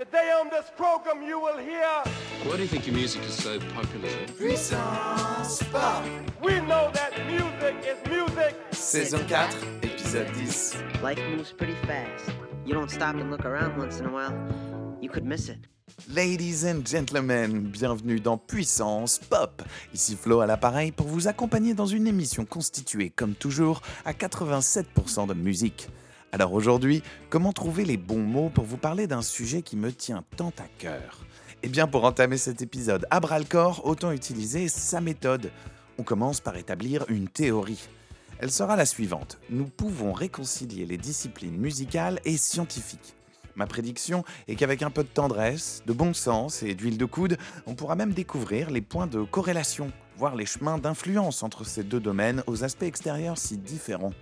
Today on this program you will hear Why do you think your music is so popular? Puissance Pop We know that music is music Saison 4, épisode 10 Life moves pretty fast. You don't stop and look around once in a while, you could miss it. Ladies and gentlemen, bienvenue dans Puissance Pop. Ici Flo à l'appareil pour vous accompagner dans une émission constituée, comme toujours, à 87% de musique. Alors aujourd'hui, comment trouver les bons mots pour vous parler d'un sujet qui me tient tant à cœur? Eh bien, pour entamer cet épisode à bras le corps, autant utiliser sa méthode. On commence par établir une théorie. Elle sera la suivante. Nous pouvons réconcilier les disciplines musicales et scientifiques. Ma prédiction est qu'avec un peu de tendresse, de bon sens et d'huile de coude, on pourra même découvrir les points de corrélation, voire les chemins d'influence entre ces deux domaines aux aspects extérieurs si différents.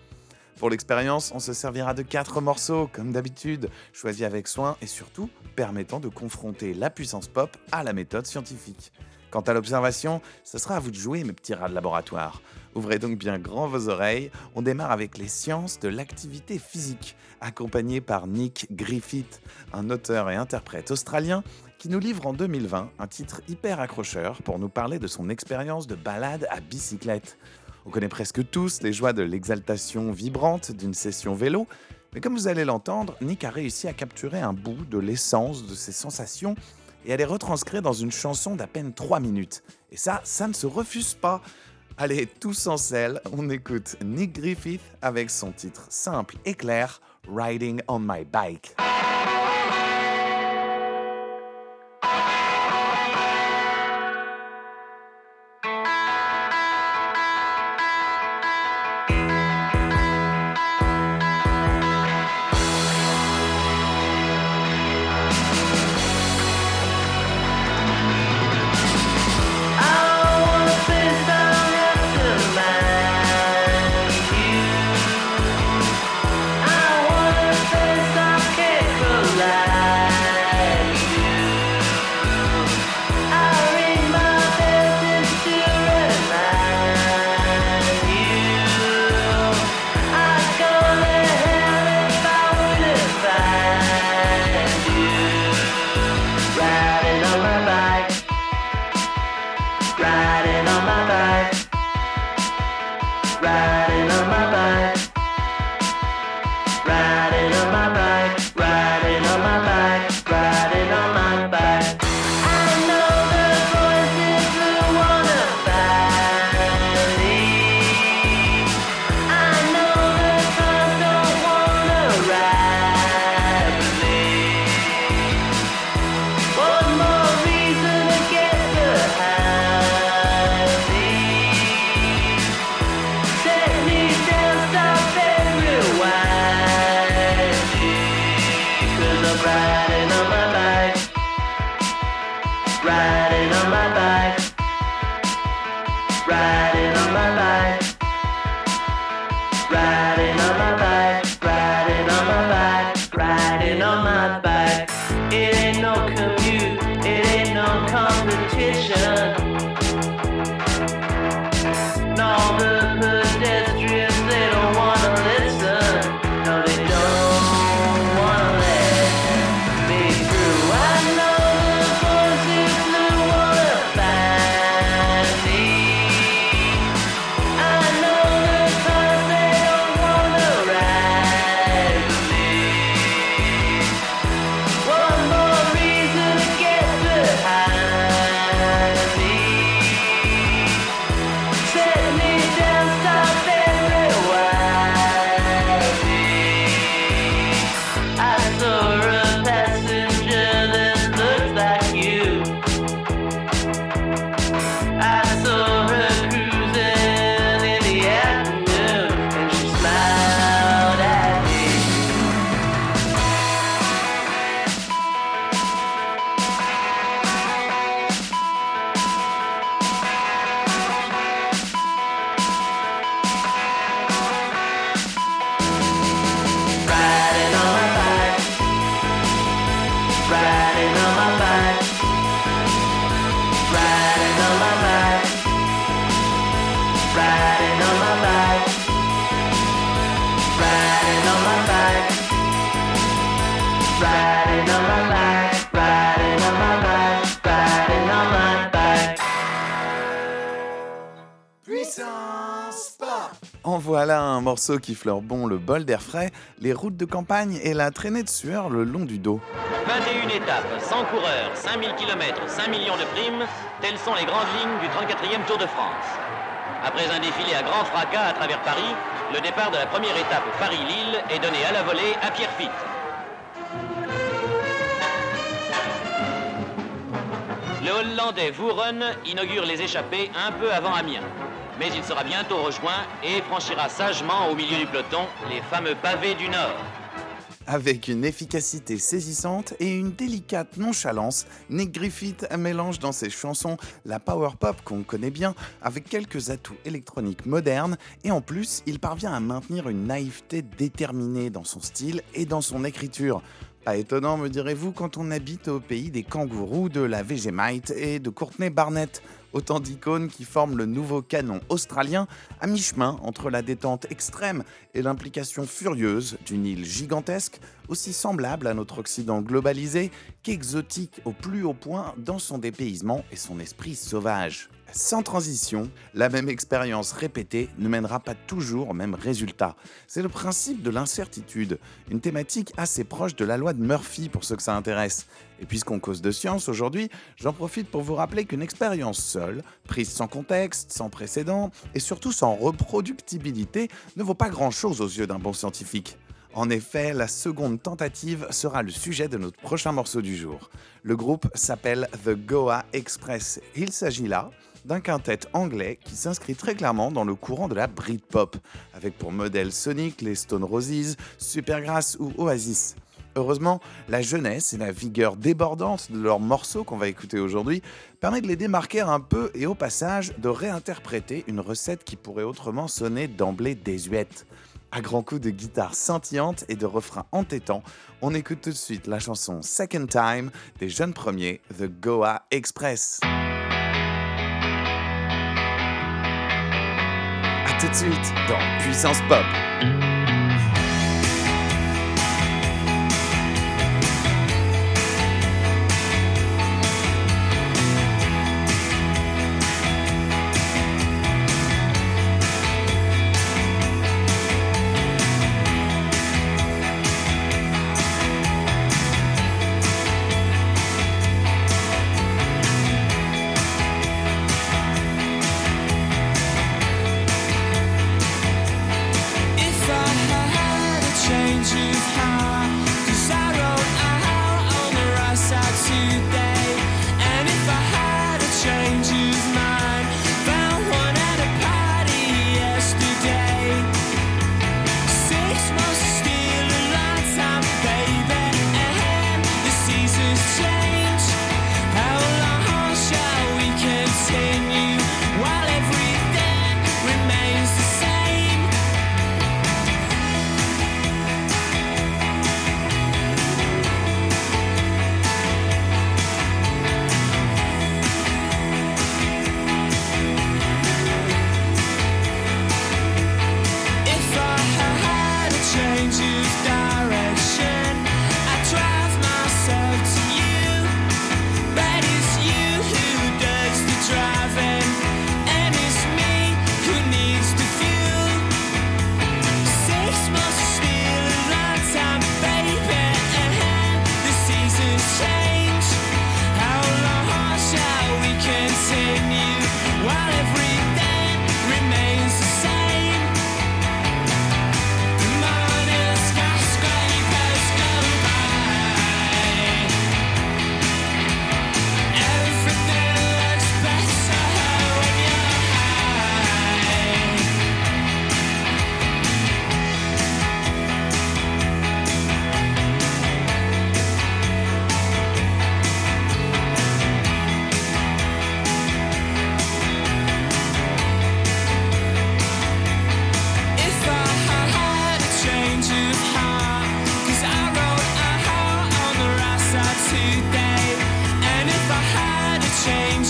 Pour l'expérience, on se servira de quatre morceaux, comme d'habitude, choisis avec soin et surtout permettant de confronter la puissance pop à la méthode scientifique. Quant à l'observation, ce sera à vous de jouer, mes petits rats de laboratoire. Ouvrez donc bien grand vos oreilles. On démarre avec les sciences de l'activité physique, accompagné par Nick Griffith, un auteur et interprète australien qui nous livre en 2020 un titre hyper accrocheur pour nous parler de son expérience de balade à bicyclette. On connaît presque tous les joies de l'exaltation vibrante d'une session vélo, mais comme vous allez l'entendre, Nick a réussi à capturer un bout de l'essence de ses sensations et à les retranscrire dans une chanson d'à peine 3 minutes. Et ça, ça ne se refuse pas. Allez, tous en selle, on écoute Nick Griffith avec son titre simple et clair, Riding on My Bike. Riding Voilà un morceau qui fleure bon le bol d'air frais, les routes de campagne et la traînée de sueur le long du dos. 21 étapes, 100 coureurs, 5000 km, 5 millions de primes, telles sont les grandes lignes du 34e Tour de France. Après un défilé à grand fracas à travers Paris, le départ de la première étape Paris-Lille est donné à la volée à Pierrefitte. Le Hollandais Vouren inaugure les échappées un peu avant Amiens. Mais il sera bientôt rejoint et franchira sagement au milieu du peloton les fameux pavés du Nord. Avec une efficacité saisissante et une délicate nonchalance, Nick Griffith mélange dans ses chansons la power pop qu'on connaît bien avec quelques atouts électroniques modernes et en plus il parvient à maintenir une naïveté déterminée dans son style et dans son écriture. Pas étonnant, me direz-vous, quand on habite au pays des kangourous, de la Vegemite et de Courtney Barnett. Autant d'icônes qui forment le nouveau canon australien, à mi-chemin entre la détente extrême et l'implication furieuse d'une île gigantesque, aussi semblable à notre Occident globalisé qu'exotique au plus haut point dans son dépaysement et son esprit sauvage. Sans transition, la même expérience répétée ne mènera pas toujours au même résultat. C'est le principe de l'incertitude, une thématique assez proche de la loi de Murphy pour ceux que ça intéresse. Et puisqu'on cause de science aujourd'hui, j'en profite pour vous rappeler qu'une expérience seule, prise sans contexte, sans précédent et surtout sans reproductibilité, ne vaut pas grand-chose aux yeux d'un bon scientifique. En effet, la seconde tentative sera le sujet de notre prochain morceau du jour. Le groupe s'appelle The Goa Express. Il s'agit là d'un quintet anglais qui s'inscrit très clairement dans le courant de la Britpop, avec pour modèle Sonic les Stone Roses, Supergrass ou Oasis. Heureusement, la jeunesse et la vigueur débordante de leurs morceaux qu'on va écouter aujourd'hui permet de les démarquer un peu et au passage de réinterpréter une recette qui pourrait autrement sonner d'emblée désuète. À grands coups de guitare scintillante et de refrains entêtants, on écoute tout de suite la chanson Second Time des jeunes premiers The Goa Express. Tout de suite dans Puissance Pop. she's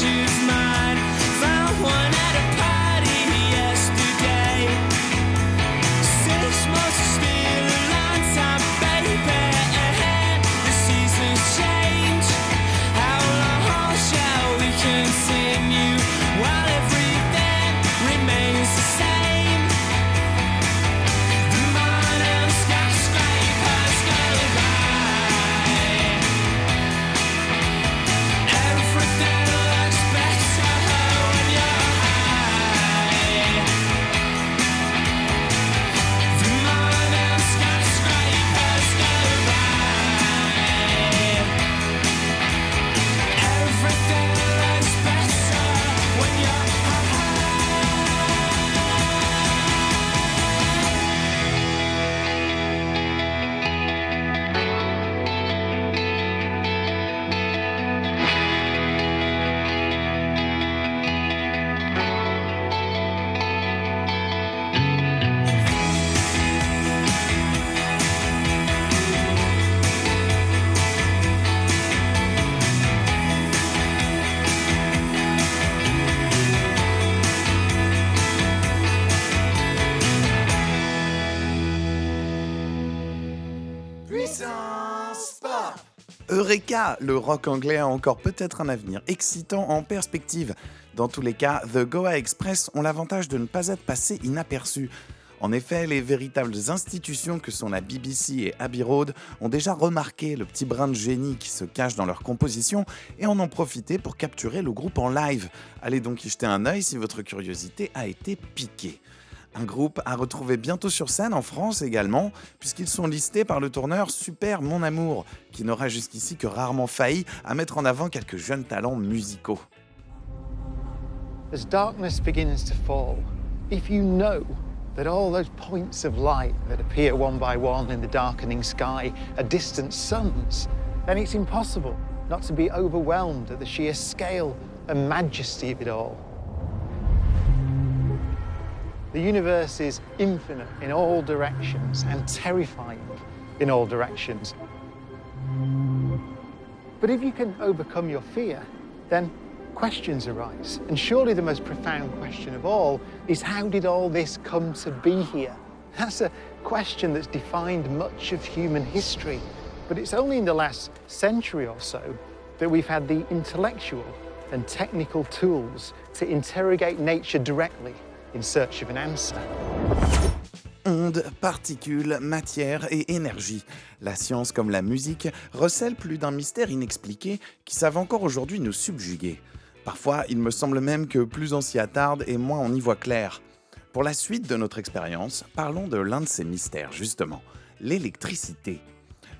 to Eureka Le rock anglais a encore peut-être un avenir excitant en perspective. Dans tous les cas, The Goa Express ont l'avantage de ne pas être passés inaperçus. En effet, les véritables institutions que sont la BBC et Abbey Road ont déjà remarqué le petit brin de génie qui se cache dans leur composition et en ont profité pour capturer le groupe en live. Allez donc y jeter un œil si votre curiosité a été piquée. Un groupe à retrouver bientôt sur scène en France également, puisqu'ils sont listés par le tourneur Super Mon Amour, qui n'aura jusqu'ici que rarement failli à mettre en avant quelques jeunes talents musicaux. As darkness begins to fall, if you know that all those points of light that appear one by one in the darkening sky are distant suns, then it's impossible not to be overwhelmed at the sheer scale and majesty of it all. The universe is infinite in all directions and terrifying in all directions. But if you can overcome your fear, then questions arise. And surely the most profound question of all is how did all this come to be here? That's a question that's defined much of human history. But it's only in the last century or so that we've had the intellectual and technical tools to interrogate nature directly in search of an. Ondes, particules, matière et énergie. La science comme la musique recèlent plus d'un mystère inexpliqué qui savent encore aujourd'hui nous subjuguer. Parfois, il me semble même que plus on s'y attarde et moins on y voit clair. Pour la suite de notre expérience, parlons de l'un de ces mystères, justement, l'électricité.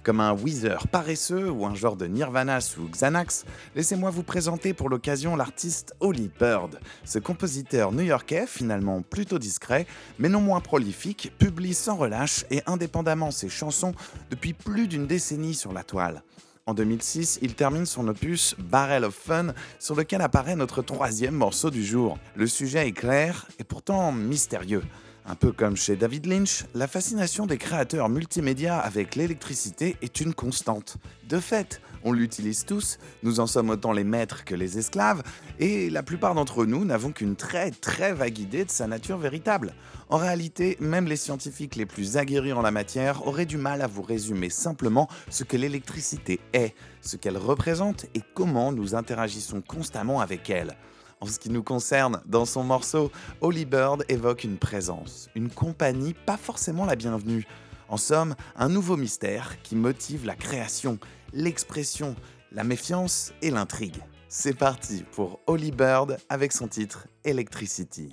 Comme un Weezer paresseux ou un genre de Nirvana sous Xanax, laissez-moi vous présenter pour l'occasion l'artiste Holly Bird. Ce compositeur new-yorkais, finalement plutôt discret, mais non moins prolifique, publie sans relâche et indépendamment ses chansons depuis plus d'une décennie sur la toile. En 2006, il termine son opus Barrel of Fun, sur lequel apparaît notre troisième morceau du jour. Le sujet est clair et pourtant mystérieux. Un peu comme chez David Lynch, la fascination des créateurs multimédia avec l'électricité est une constante. De fait, on l'utilise tous, nous en sommes autant les maîtres que les esclaves, et la plupart d'entre nous n'avons qu'une très très vague idée de sa nature véritable. En réalité, même les scientifiques les plus aguerris en la matière auraient du mal à vous résumer simplement ce que l'électricité est, ce qu'elle représente et comment nous interagissons constamment avec elle. En ce qui nous concerne, dans son morceau, Holly Bird évoque une présence, une compagnie pas forcément la bienvenue. En somme, un nouveau mystère qui motive la création, l'expression, la méfiance et l'intrigue. C'est parti pour Holly Bird avec son titre Electricity.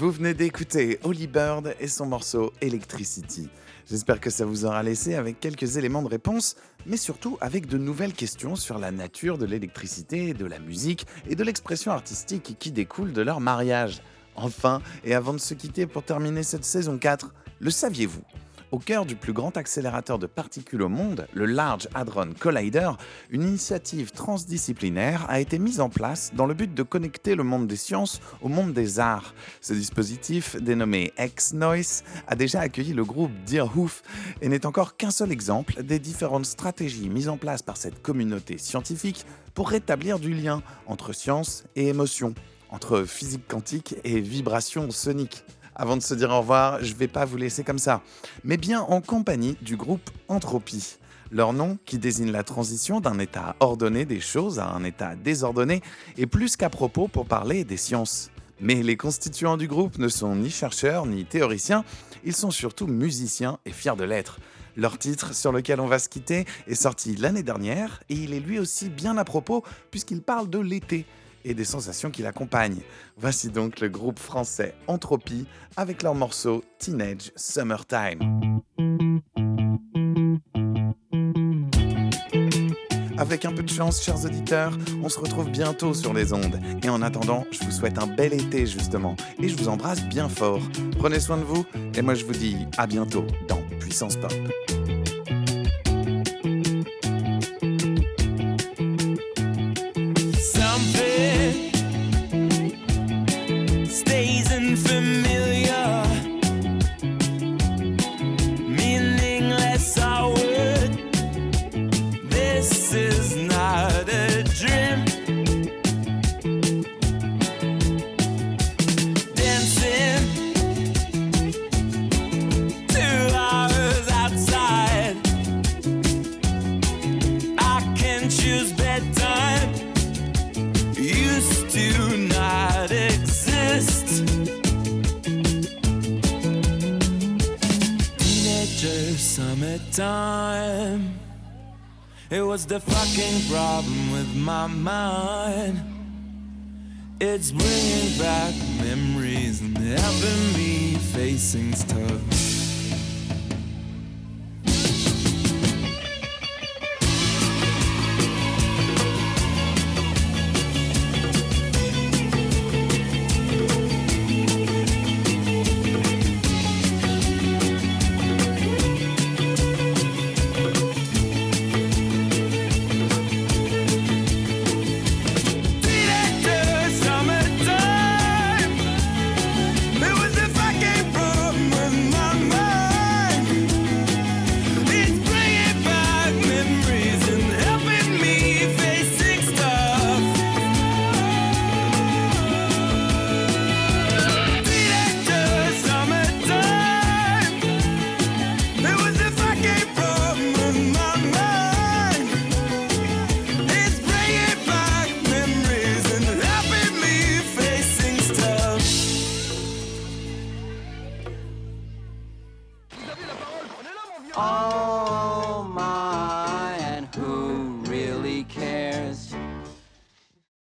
Vous venez d'écouter Holly Bird et son morceau Electricity. J'espère que ça vous aura laissé avec quelques éléments de réponse, mais surtout avec de nouvelles questions sur la nature de l'électricité, de la musique et de l'expression artistique qui découle de leur mariage. Enfin, et avant de se quitter pour terminer cette saison 4, le saviez-vous? Au cœur du plus grand accélérateur de particules au monde, le Large Hadron Collider, une initiative transdisciplinaire a été mise en place dans le but de connecter le monde des sciences au monde des arts. Ce dispositif, dénommé X-Noise, a déjà accueilli le groupe Deerhoof et n'est encore qu'un seul exemple des différentes stratégies mises en place par cette communauté scientifique pour rétablir du lien entre science et émotion, entre physique quantique et vibration sonique. Avant de se dire au revoir, je vais pas vous laisser comme ça, mais bien en compagnie du groupe Entropie. Leur nom, qui désigne la transition d'un état ordonné des choses à un état désordonné, est plus qu'à propos pour parler des sciences. Mais les constituants du groupe ne sont ni chercheurs ni théoriciens, ils sont surtout musiciens et fiers de l'être. Leur titre, sur lequel on va se quitter, est sorti l'année dernière et il est lui aussi bien à propos puisqu'il parle de l'été et des sensations qui l'accompagnent. Voici donc le groupe français Entropie avec leur morceau Teenage Summertime. Avec un peu de chance, chers auditeurs, on se retrouve bientôt sur les ondes. Et en attendant, je vous souhaite un bel été justement. Et je vous embrasse bien fort. Prenez soin de vous. Et moi, je vous dis à bientôt dans Puissance Pop. Fucking problem with my mind. It's bringing back memories and having me facing stuff.